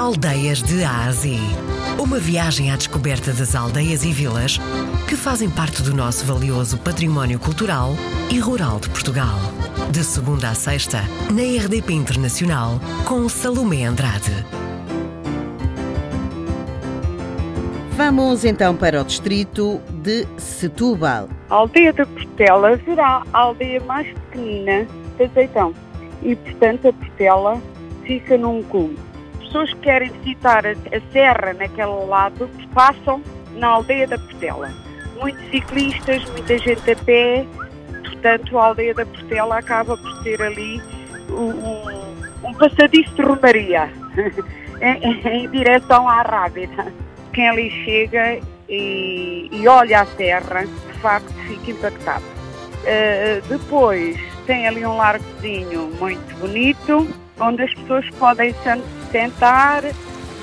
Aldeias de Ásia. Uma viagem à descoberta das aldeias e vilas que fazem parte do nosso valioso património cultural e rural de Portugal. De segunda a sexta, na RDP Internacional, com Salomé Andrade. Vamos então para o distrito de Setúbal. A aldeia da Portela será a aldeia mais pequenina de Azeitão e, portanto, a Portela fica num cume pessoas que querem visitar a, a serra naquele lado passam na aldeia da Portela. Muitos ciclistas, muita gente a pé, portanto a aldeia da Portela acaba por ter ali um, um passadiço de romaria em, em, direção à Rábida. Quem ali chega e, e, olha a serra, de facto fica impactado. Uh, depois tem ali um largozinho muito bonito, onde as pessoas podem sentar,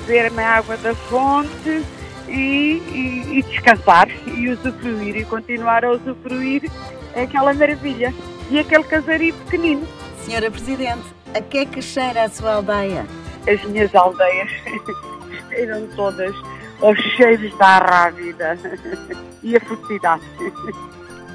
beber a água da fonte e, e, e, descansar e usufruir e continuar a usufruir aquela maravilha e aquele casario pequenino. Senhora Presidente, a que é que cheira a sua aldeia? As minhas aldeias cheiram todas aos cheiros da arrávida e a felicidade.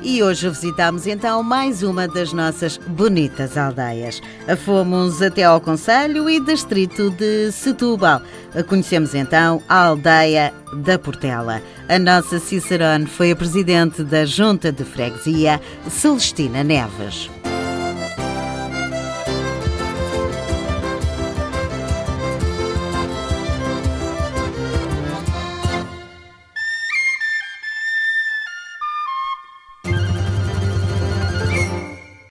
E hoje visitamos então mais uma das nossas bonitas aldeias. Fomos até ao Conselho e Distrito de Setúbal. Conhecemos então a aldeia da Portela. A nossa Cicerone foi a presidente da Junta de Freguesia, Celestina Neves.